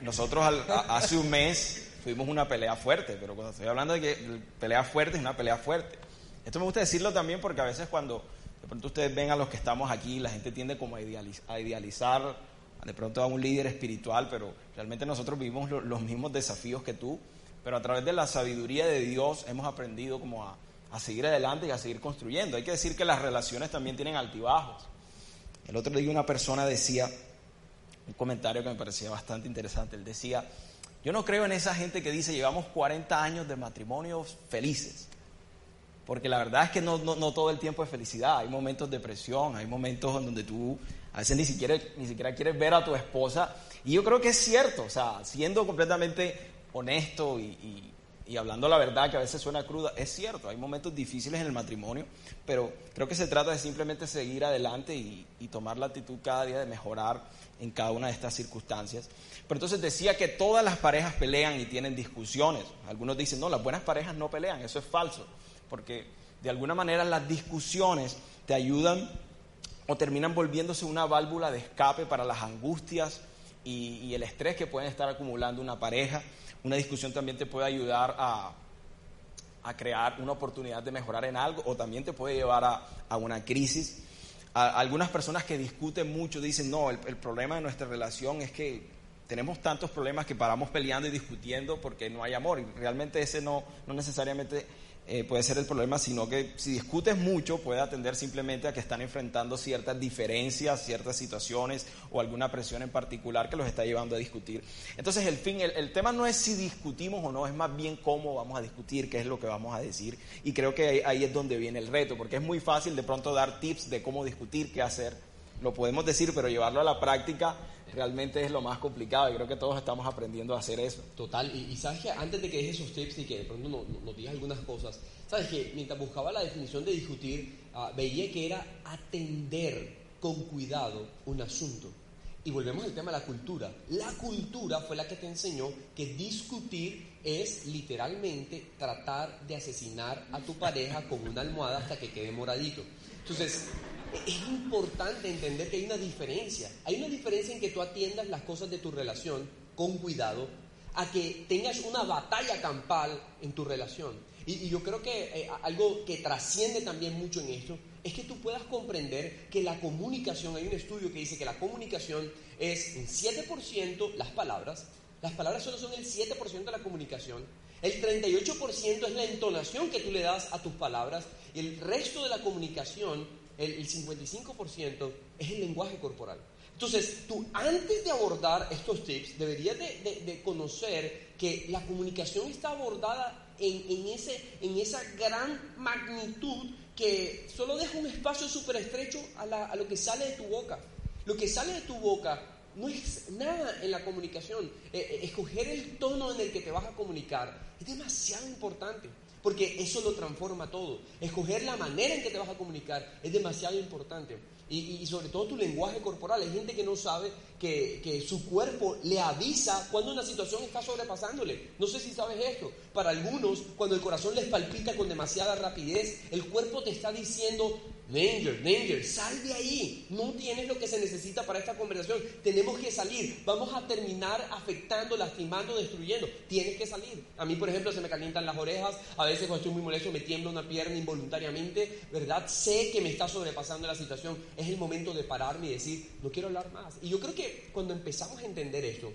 nosotros hace un mes tuvimos una pelea fuerte, pero cuando estoy hablando de que pelea fuerte es una pelea fuerte. Esto me gusta decirlo también porque a veces cuando de pronto ustedes ven a los que estamos aquí, la gente tiende como a, idealizar de pronto a un líder espiritual, pero realmente nosotros vivimos los mismos desafíos que tú, pero a través de la sabiduría de Dios hemos aprendido como a, a seguir adelante y a seguir construyendo. Hay que decir que las relaciones también tienen altibajos. El otro día una persona decía, un comentario que me parecía bastante interesante, él decía, yo no creo en esa gente que dice llevamos 40 años de matrimonios felices. Porque la verdad es que no, no, todo el tiempo es felicidad. Hay momentos de presión, hay momentos en donde tú a veces ni siquiera, ni siquiera quieres ver a tu esposa. Y yo creo que es cierto, o sea, siendo completamente honesto y, y, hablando la verdad, que a veces suena cruda, es cierto, hay momentos difíciles en el matrimonio, pero creo que se trata de simplemente seguir adelante y, y tomar la actitud cada día de mejorar en cada una de estas circunstancias. Pero entonces decía que todas las parejas pelean y tienen discusiones. Algunos dicen, no, las buenas parejas no pelean, eso es falso porque de alguna manera las discusiones te ayudan o terminan volviéndose una válvula de escape para las angustias y, el estrés que pueden estar acumulando una pareja. Una discusión también te puede ayudar a, crear una oportunidad de mejorar en algo o también te puede llevar a, una crisis. Algunas personas que discuten mucho dicen, no, el, problema de nuestra relación es que tenemos tantos problemas que paramos peleando y discutiendo porque no hay amor. Y realmente ese no, no necesariamente eh, puede ser el problema, sino que si discutes mucho puede atender simplemente a que están enfrentando ciertas diferencias, ciertas situaciones o alguna presión en particular que los está llevando a discutir. Entonces el fin, el, tema no es si discutimos o no, es más bien cómo vamos a discutir, qué es lo que vamos a decir. Y creo que ahí es donde viene el reto, porque es muy fácil de pronto dar tips de cómo discutir, qué hacer. Lo podemos decir, pero llevarlo a la práctica realmente es lo más complicado y creo que todos estamos aprendiendo a hacer eso. Total, y, sabes que antes de que dejes esos tips y que de pronto nos no, digas algunas cosas, sabes que mientras buscaba la definición de discutir, ah, veía que era atender con cuidado un asunto. Y volvemos al tema de la cultura. La cultura fue la que te enseñó que discutir es literalmente tratar de asesinar a tu pareja con una almohada hasta que quede moradito. Entonces, es importante entender que hay una diferencia. Hay una diferencia en que tú atiendas las cosas de tu relación con cuidado a que tengas una batalla campal en tu relación. Y, yo creo que eh, algo que trasciende también mucho en esto es que tú puedas comprender que la comunicación, hay un estudio que dice que la comunicación es en 7% las palabras, las palabras solo son el 7% de la comunicación, el 38% es la entonación que tú le das a tus palabras y el resto de la comunicación el, 55% es el lenguaje corporal. Entonces, tú antes de abordar estos tips, deberías de, conocer que la comunicación está abordada en, esa gran magnitud que solo deja un espacio súper estrecho a, lo que sale de tu boca. Lo que sale de tu boca no es nada en la comunicación. Eh, eh, escoger el tono en el que te vas a comunicar es demasiado importante porque eso lo transforma todo. Escoger la manera en que te vas a comunicar es demasiado importante. Y, sobre todo tu lenguaje corporal. Hay gente que no sabe que, que, su cuerpo le avisa cuando una situación está sobrepasándole. No sé si sabes esto. Para algunos, cuando el corazón les palpita con demasiada rapidez, el cuerpo te está diciendo, Danger, danger, sal de ahí. No tienes lo que se necesita para esta conversación. Tenemos que salir. Vamos a terminar afectando, lastimando, destruyendo. Tienes que salir. A mí, por ejemplo, se me calientan las orejas. A veces cuando estoy muy molesto me tiembla una pierna involuntariamente. ¿Verdad? Sé que me está sobrepasando la situación. Es el momento de pararme y decir, no quiero hablar más. Y yo creo que cuando empezamos a entender esto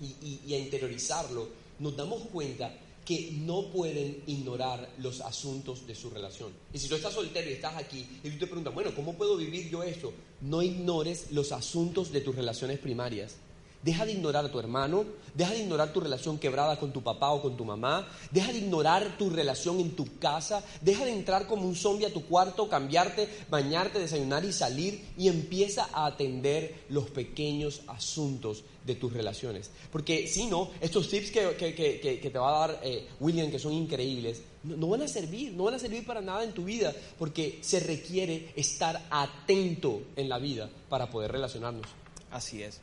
y, y a interiorizarlo, nos damos cuenta que no pueden ignorar los asuntos de su relación. Y si tú estás soltero y estás aquí y tú te preguntas, bueno, ¿cómo puedo vivir yo esto? No ignores los asuntos de tus relaciones primarias. Deja de ignorar a tu hermano, deja de ignorar tu relación quebrada con tu papá o con tu mamá, deja de ignorar tu relación en tu casa, deja de entrar como un zombie a tu cuarto, cambiarte, bañarte, desayunar y salir y empieza a atender los pequeños asuntos de tus relaciones. Porque si no, estos tips que, te va a dar eh, William, que son increíbles, no, van a servir, no van a servir para nada en tu vida, porque se requiere estar atento en la vida para poder relacionarnos. Así es.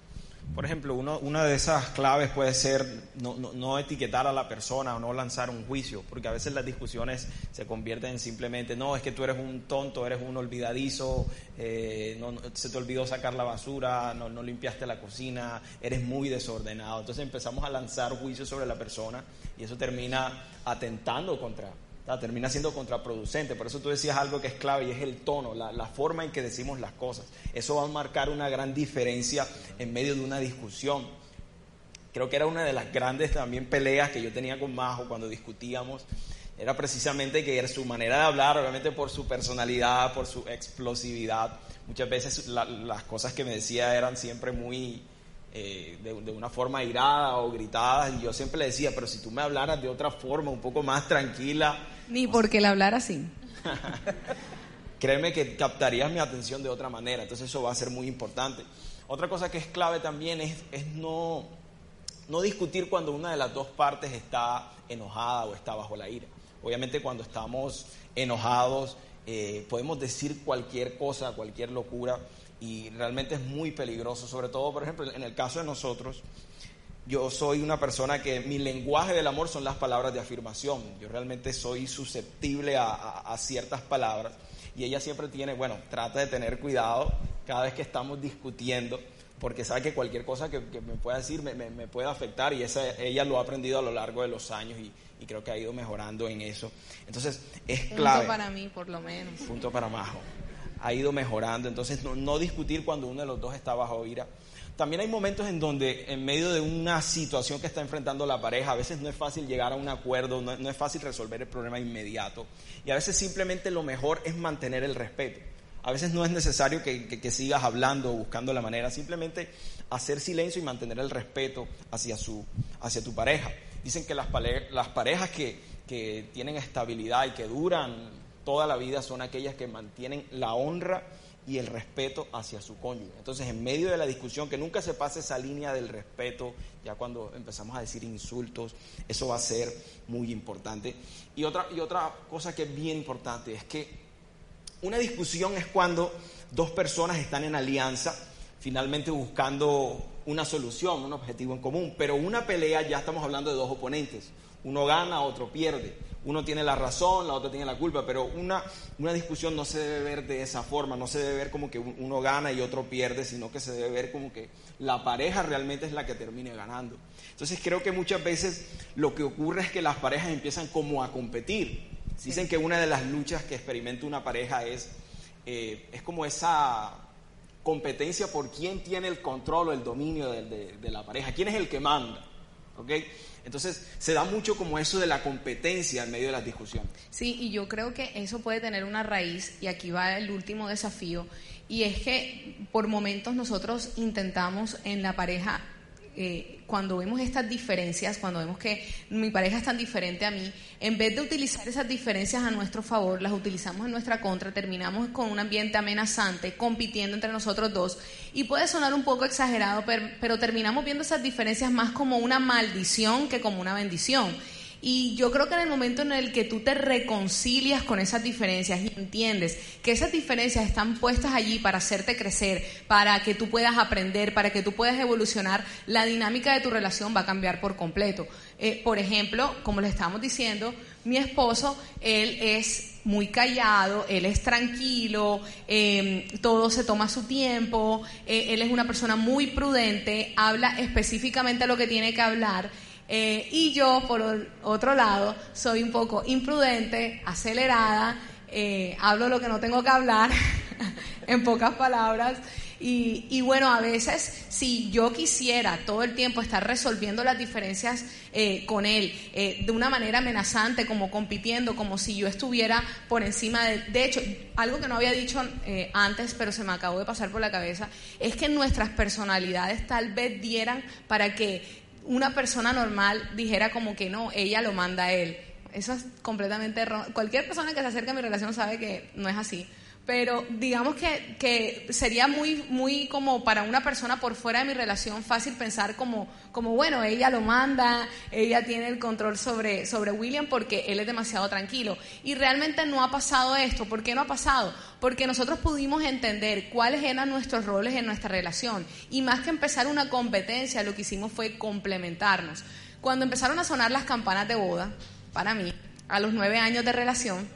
Por ejemplo, uno, una de esas claves puede ser no, etiquetar a la persona o no lanzar un juicio, porque a veces las discusiones se convierten en simplemente, no, es que tú eres un tonto, eres un olvidadizo, eh, se te olvidó sacar la basura, no, no limpiaste la cocina, eres muy desordenado. Entonces empezamos a lanzar juicios sobre la persona y eso termina atentando contra, termina siendo contraproducente. Por eso tú decías algo que es clave y es el tono, la, forma en que decimos las cosas. Eso va a marcar una gran diferencia en medio de una discusión. Creo que era una de las grandes también peleas que yo tenía con Majo cuando discutíamos. Era precisamente que era su manera de hablar, obviamente por su personalidad, por su explosividad. Muchas veces las cosas que me decía eran siempre muy, eh, de, una forma irada o gritada y yo siempre le decía, pero si tú me hablaras de otra forma, un poco más tranquila. Ni porque le hablara así. Créeme que captarías mi atención de otra manera, entonces eso va a ser muy importante. Otra cosa que es clave también es, es no, no discutir cuando una de las dos partes está enojada o está bajo la ira. Obviamente cuando estamos enojados eh, podemos decir cualquier cosa, cualquier locura, y realmente es muy peligroso, sobre todo, por ejemplo, en el caso de nosotros, yo soy una persona que mi lenguaje del amor son las palabras de afirmación, yo realmente soy susceptible a, ciertas palabras y ella siempre tiene, bueno, trata de tener cuidado cada vez que estamos discutiendo, porque sabe que cualquier cosa que, me pueda decir me, puede afectar y esa, ella lo ha aprendido a lo largo de los años y, y creo que ha ido mejorando en eso. Entonces, es clave. Punto para mí, por lo menos. Punto para Majo ha ido mejorando. Entonces, no, discutir cuando uno de los dos está bajo ira. También hay momentos en donde, en medio de una situación que está enfrentando la pareja, a veces no es fácil llegar a un acuerdo, no, es fácil resolver el problema inmediato. Y a veces simplemente lo mejor es mantener el respeto. A veces no es necesario que, sigas hablando o buscando la manera, simplemente hacer silencio y mantener el respeto hacia, su, hacia tu pareja. Dicen que las, parejas que tienen estabilidad y que duran toda la vida son aquellas que mantienen la honra y el respeto hacia su cónyuge. Entonces, en medio de la discusión, que nunca se pase esa línea del respeto, ya cuando empezamos a decir insultos, eso va a ser muy importante. Y otra, y otra cosa que es bien importante es que una discusión es cuando dos personas están en alianza, finalmente buscando una solución, un objetivo en común, pero una pelea ya estamos hablando de dos oponentes, uno gana, otro pierde uno tiene la razón, la otra tiene la culpa, pero una, una discusión no se debe ver de esa forma, no se debe ver como que uno gana y otro pierde, sino que se debe ver como que la pareja realmente es la que termine ganando. Entonces creo que muchas veces lo que ocurre es que las parejas empiezan como a competir. Dicen que una de las luchas que experimenta una pareja es, eh, es como esa competencia por quién tiene el control o el dominio de, de la pareja, quién es el que manda. ¿Okay? Entonces, se da mucho como eso de la competencia en medio de las discusiones. Sí, y yo creo que eso puede tener una raíz, y aquí va el último desafío, y es que por momentos nosotros intentamos en la pareja eh, cuando vemos estas diferencias, cuando vemos que mi pareja es tan diferente a mí, en vez de utilizar esas diferencias a nuestro favor, las utilizamos en nuestra contra, terminamos con un ambiente amenazante, compitiendo entre nosotros dos. Y puede sonar un poco exagerado, pero terminamos viendo esas diferencias más como una maldición que como una bendición. Y yo creo que en el momento en el que tú te reconcilias con esas diferencias y entiendes que esas diferencias están puestas allí para hacerte crecer, para que tú puedas aprender, para que tú puedas evolucionar, la dinámica de tu relación va a cambiar por completo. Eh, por ejemplo, como les estábamos diciendo, mi esposo, él es muy callado, él es tranquilo, em, todo se toma su tiempo, eh, él es una persona muy prudente, habla específicamente lo que tiene que hablar. Eh, y yo, por otro lado, soy un poco imprudente, acelerada, eh, hablo lo que no tengo que hablar, en pocas palabras. Y, bueno, a veces si yo quisiera todo el tiempo estar resolviendo las diferencias eh, con él de una manera amenazante, como compitiendo, como si yo estuviera por encima de... De hecho, algo que no había dicho antes, pero se me acabó de pasar por la cabeza, es que nuestras personalidades tal vez dieran para que una persona normal dijera como que no, ella lo manda a él. Eso es completamente erróneo. Cualquier persona que se acerque a mi relación sabe que no es así pero digamos que, que, sería muy, muy como para una persona por fuera de mi relación fácil pensar como, como bueno, ella lo manda, ella tiene el control sobre, sobre William porque él es demasiado tranquilo. Y realmente no ha pasado esto. ¿Por qué no ha pasado? Porque nosotros pudimos entender cuáles eran nuestros roles en nuestra relación. Y más que empezar una competencia, lo que hicimos fue complementarnos. Cuando empezaron a sonar las campanas de boda, para mí, a los nueve años de relación,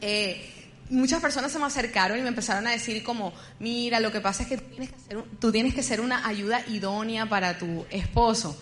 eh, muchas personas se me acercaron y me empezaron a decir como, mira, lo que pasa es que tú tienes que, ser, tú tienes que ser una ayuda idónea para tu esposo.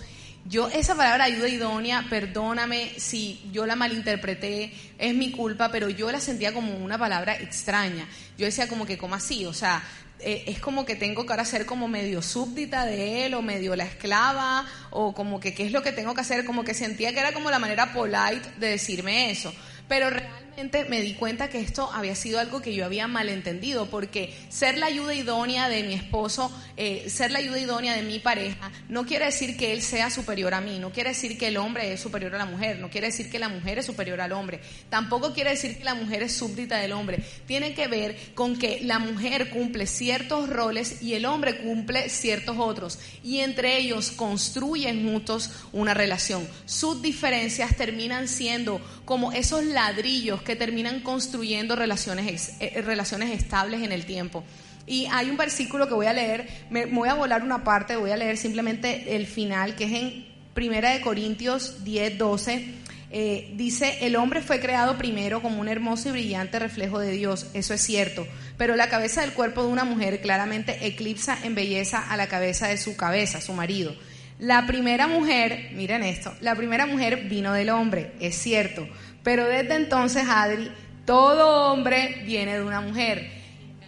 Yo esa palabra ayuda idónea, perdóname si yo la malinterpreté, es mi culpa, pero yo la sentía como una palabra extraña. Yo decía como que, ¿cómo así? O sea, eh, es como que tengo que ahora ser como medio súbdita de él o medio la esclava o como que qué es lo que tengo que hacer, como que sentía que era como la manera polite de decirme eso. Pero realmente me di cuenta que esto había sido algo que yo había malentendido, porque ser la ayuda idónea de mi esposo, eh, ser la ayuda idónea de mi pareja, no quiere decir que él sea superior a mí, no quiere decir que el hombre es superior a la mujer, no quiere decir que la mujer es superior al hombre, tampoco quiere decir que la mujer es súbdita del hombre. Tiene que ver con que la mujer cumple ciertos roles y el hombre cumple ciertos otros, y entre ellos construyen juntos una relación. Sus diferencias terminan siendo como esos ladrillos que terminan construyendo relaciones, eh, relaciones estables en el tiempo. Y hay un versículo que voy a leer, me, voy a volar una parte, voy a leer simplemente el final, que es en Primera de Corintios 10, 12. Eh, dice, el hombre fue creado primero como un hermoso y brillante reflejo de Dios, eso es cierto, pero la cabeza del cuerpo de una mujer claramente eclipsa en belleza a la cabeza de su cabeza, su marido. La primera mujer, miren esto, la primera mujer vino del hombre, es cierto, pero desde entonces, Adri, todo hombre viene de una mujer.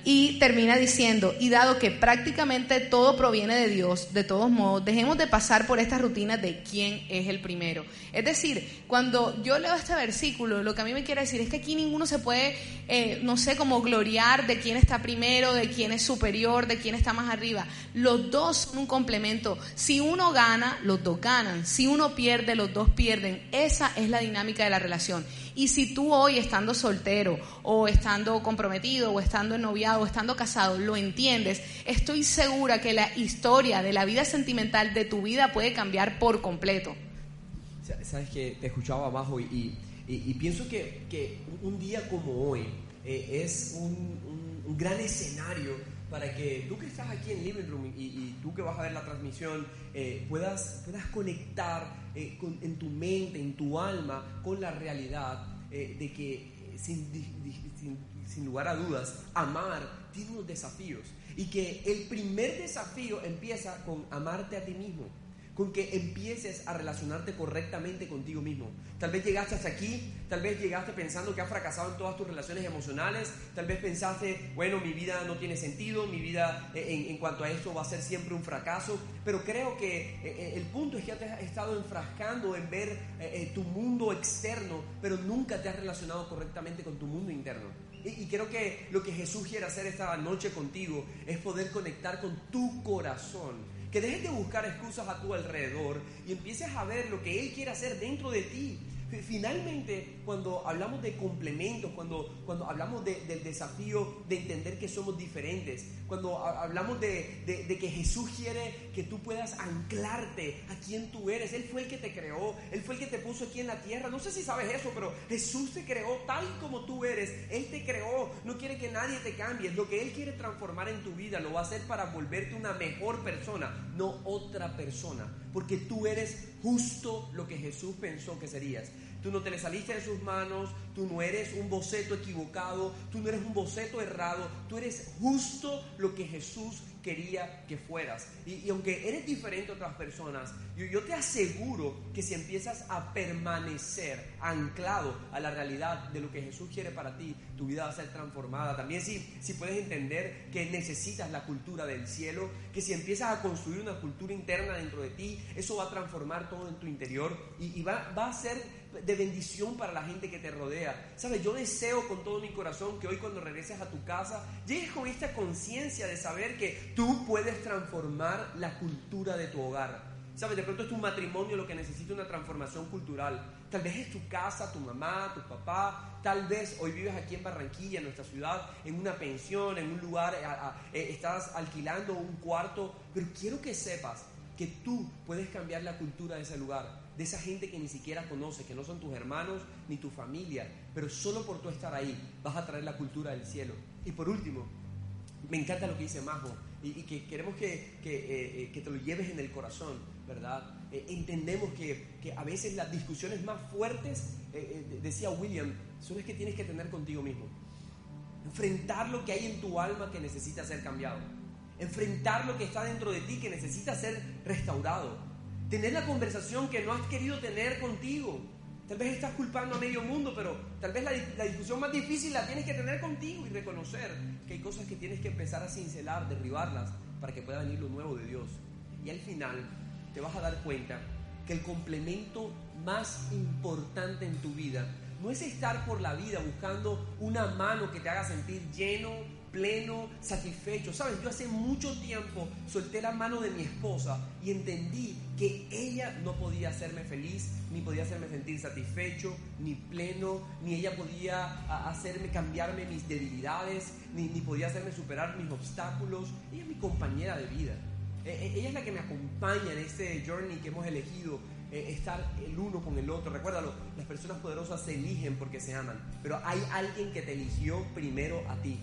Y termina diciendo, y dado que prácticamente todo proviene de Dios, de todos modos, dejemos de pasar por esta rutina de quién es el primero. Es decir, cuando yo leo este versículo, lo que a mí me quiere decir es que aquí ninguno se puede, eh, no sé, como gloriar de quién está primero, de quién es superior, de quién está más arriba. Los dos son un complemento. Si uno gana, los dos ganan. Si uno pierde, los dos pierden. Esa es la dinámica de la relación. Y si tú hoy, estando soltero, o estando comprometido, o estando ennoviado, o estando casado, lo entiendes, estoy segura que la historia de la vida sentimental de tu vida puede cambiar por completo. Sabes que te escuchaba abajo y, y, pienso que, que, un día como hoy eh, es un, un, gran escenario para que tú que estás aquí en Living Room y, tú que vas a ver la transmisión eh, puedas, puedas conectar eh, en tu mente, en tu alma, con la realidad eh, de que, sin, sin lugar a dudas, amar tiene unos desafíos. Y que el primer desafío empieza con amarte a ti mismo con que empieces a relacionarte correctamente contigo mismo. Tal vez llegaste hasta aquí, tal vez llegaste pensando que has fracasado en todas tus relaciones emocionales, tal vez pensaste, bueno, mi vida no tiene sentido, mi vida eh, en, cuanto a esto va a ser siempre un fracaso, pero creo que eh, eh, el punto es que te has estado enfrascando en ver tu mundo externo, pero nunca te has relacionado correctamente con tu mundo interno. y creo que lo que Jesús quiere hacer esta noche contigo es poder conectar con tu corazón que dejes de buscar excusas a tu alrededor y empieces a ver lo que Él quiere hacer dentro de ti. Finalmente, cuando hablamos de complementos, cuando, cuando hablamos del desafío de entender que somos diferentes, cuando hablamos de, que Jesús quiere que tú puedas anclarte a quien tú eres, Él fue el que te creó, Él fue el que te puso aquí en la tierra. No sé si sabes eso, pero Jesús te creó tal como tú eres, Él te creó, no quiere que nadie te cambie. Lo que Él quiere transformar en tu vida lo va a hacer para volverte una mejor persona, no otra persona, porque tú eres justo lo que Jesús pensó que serías. tú no te le saliste de sus manos, tú no eres un boceto equivocado, tú no eres un boceto errado, tú eres justo lo que Jesús quería que fueras. Y, aunque eres diferente a otras personas, yo, yo, te aseguro que si empiezas a permanecer anclado a la realidad de lo que Jesús quiere para ti, tu vida va a ser transformada. También si, si puedes entender que necesitas la cultura del cielo, que si empiezas a construir una cultura interna dentro de ti, eso va a transformar todo en tu interior y, y va, va a ser de bendición para la gente que te rodea. Sabes, yo deseo con todo mi corazón que hoy cuando regreses a tu casa llegues con esta conciencia de saber que tú puedes transformar la cultura de tu hogar. Sabes, de pronto es tu matrimonio lo que necesita una transformación cultural. Tal vez es tu casa, tu mamá, tu papá. Tal vez hoy vives aquí en Barranquilla, en nuestra ciudad, en una pensión, en un lugar, eh, estás alquilando un cuarto. Pero quiero que sepas que tú puedes cambiar la cultura de ese lugar de esa gente que ni siquiera conoces, que no son tus hermanos ni tu familia, pero solo por tú estar ahí vas a traer la cultura del cielo. Y por último, me encanta lo que dice Majo y, que queremos que, que, eh, que, te lo lleves en el corazón, ¿verdad? Eh, entendemos que, que, a veces las discusiones más fuertes, eh, decía William, son las que tienes que tener contigo mismo. Enfrentar lo que hay en tu alma que necesita ser cambiado. Enfrentar lo que está dentro de ti que necesita ser restaurado Tener la conversación que no has querido tener contigo. Tal vez estás culpando a medio mundo, pero tal vez la, discusión más difícil la tienes que tener contigo y reconocer que hay cosas que tienes que empezar a cincelar, derribarlas, para que pueda venir lo nuevo de Dios. Y al final te vas a dar cuenta que el complemento más importante en tu vida no es estar por la vida buscando una mano que te haga sentir lleno, pleno, satisfecho. Sabes, yo hace mucho tiempo solté la mano de mi esposa y entendí que ella no podía hacerme feliz, ni podía hacerme sentir satisfecho, ni pleno, ni ella podía hacerme cambiarme mis debilidades, ni, ni podía hacerme superar mis obstáculos. Ella es mi compañera de vida. E, e, ella es la que me acompaña en este journey que hemos elegido e, estar el uno con el otro. Recuérdalo, las personas poderosas se eligen porque se aman, pero hay alguien que te eligió primero a ti.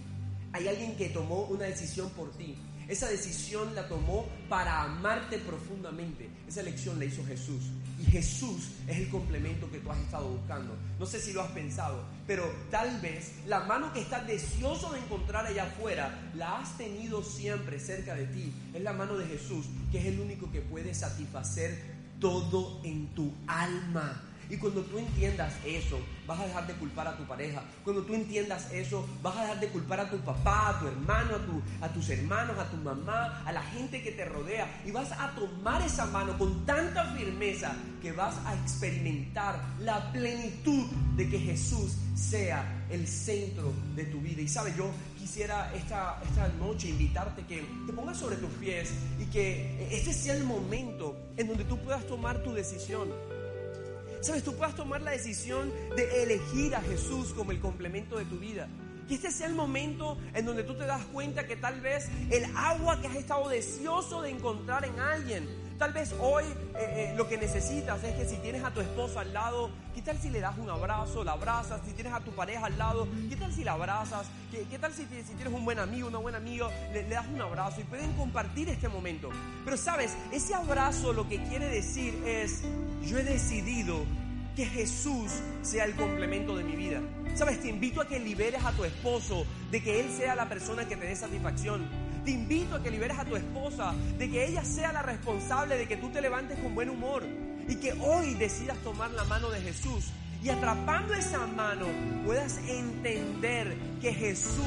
Hay alguien que tomó una decisión por ti. Esa decisión la tomó para amarte profundamente. Esa elección la hizo Jesús. Y Jesús es el complemento que tú has estado buscando. No sé si lo has pensado, pero tal vez la mano que estás deseoso de encontrar allá afuera, la has tenido siempre cerca de ti. Es la mano de Jesús, que es el único que puede satisfacer todo en tu alma. Y cuando tú entiendas eso, vas a dejar de culpar a tu pareja. Cuando tú entiendas eso, vas a dejar de culpar a tu papá, a tu hermano, a, a tus hermanos, a tu mamá, a la gente que te rodea. Y vas a tomar esa mano con tanta firmeza que vas a experimentar la plenitud de que Jesús sea el centro de tu vida. Y sabes, yo quisiera esta, esta noche invitarte que te pongas sobre tus pies y que este sea el momento en donde tú puedas tomar tu decisión. Sabes, tú puedas tomar la decisión de elegir a Jesús como el complemento de tu vida. Que este sea el momento en donde tú te das cuenta que tal vez el agua que has estado deseoso de encontrar en alguien, tal vez hoy eh, eh, lo que necesitas es que si tienes a tu esposa al lado, ¿qué tal si le das un abrazo, la abrazas? Si tienes a tu pareja al lado, ¿qué tal si la abrazas? ¿Qué, tal si, si, tienes un buen amigo, una buena amiga, le, le das un abrazo y pueden compartir este momento? Pero sabes, ese abrazo lo que quiere decir es, yo he decidido que Jesús sea el complemento de mi vida. Sabes, te invito a que liberes a tu esposo de que él sea la persona que te dé satisfacción. Te invito a que liberes a tu esposa de que ella sea la responsable de que tú te levantes con buen humor y que hoy decidas tomar la mano de Jesús. Y atrapando esa mano puedas entender que Jesús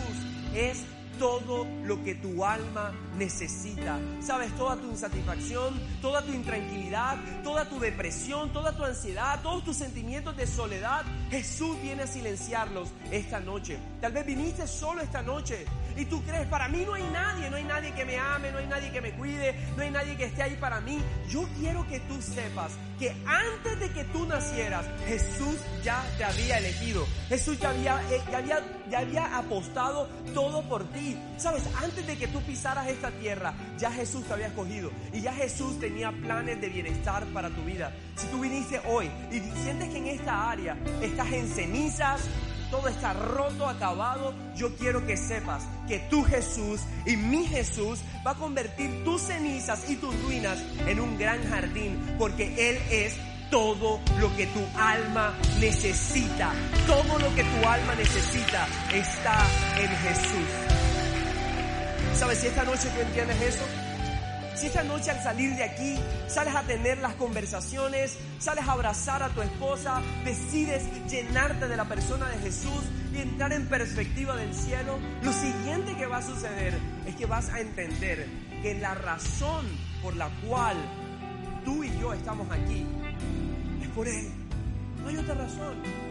es todo lo que tu alma necesita. Sabes, toda tu insatisfacción, toda tu intranquilidad, toda tu depresión, toda tu ansiedad, todos tus sentimientos de soledad, Jesús viene a silenciarlos esta noche. Tal vez viniste solo esta noche y tú crees, para mí no hay nadie, no hay nadie que me ame, no hay nadie que me cuide, no hay nadie que esté ahí para mí. Yo quiero que tú sepas que antes de que tú nacieras, Jesús ya te había elegido. Jesús ya había, eh, ya había, ya había apostado todo por ti. Sabes, antes de que tú pisaras esta tierra, ya Jesús te había escogido. Y ya Jesús tenía planes de bienestar para tu vida. Si tú viniste hoy y sientes que en esta área estás en cenizas, todo está roto, acabado, yo quiero que sepas que tu Jesús y mi Jesús va a convertir tus cenizas y tus ruinas en un gran jardín, porque Él es todo lo que tu alma necesita. Todo lo que tu alma necesita está en Jesús. ¿Sabes si esta noche tú entiendes eso? Si esta noche al salir de aquí sales a tener las conversaciones, sales a abrazar a tu esposa, decides llenarte de la persona de Jesús y entrar en perspectiva del cielo, lo siguiente que va a suceder es que vas a entender que la razón por la cual tú y yo estamos aquí es por Él. No hay otra razón.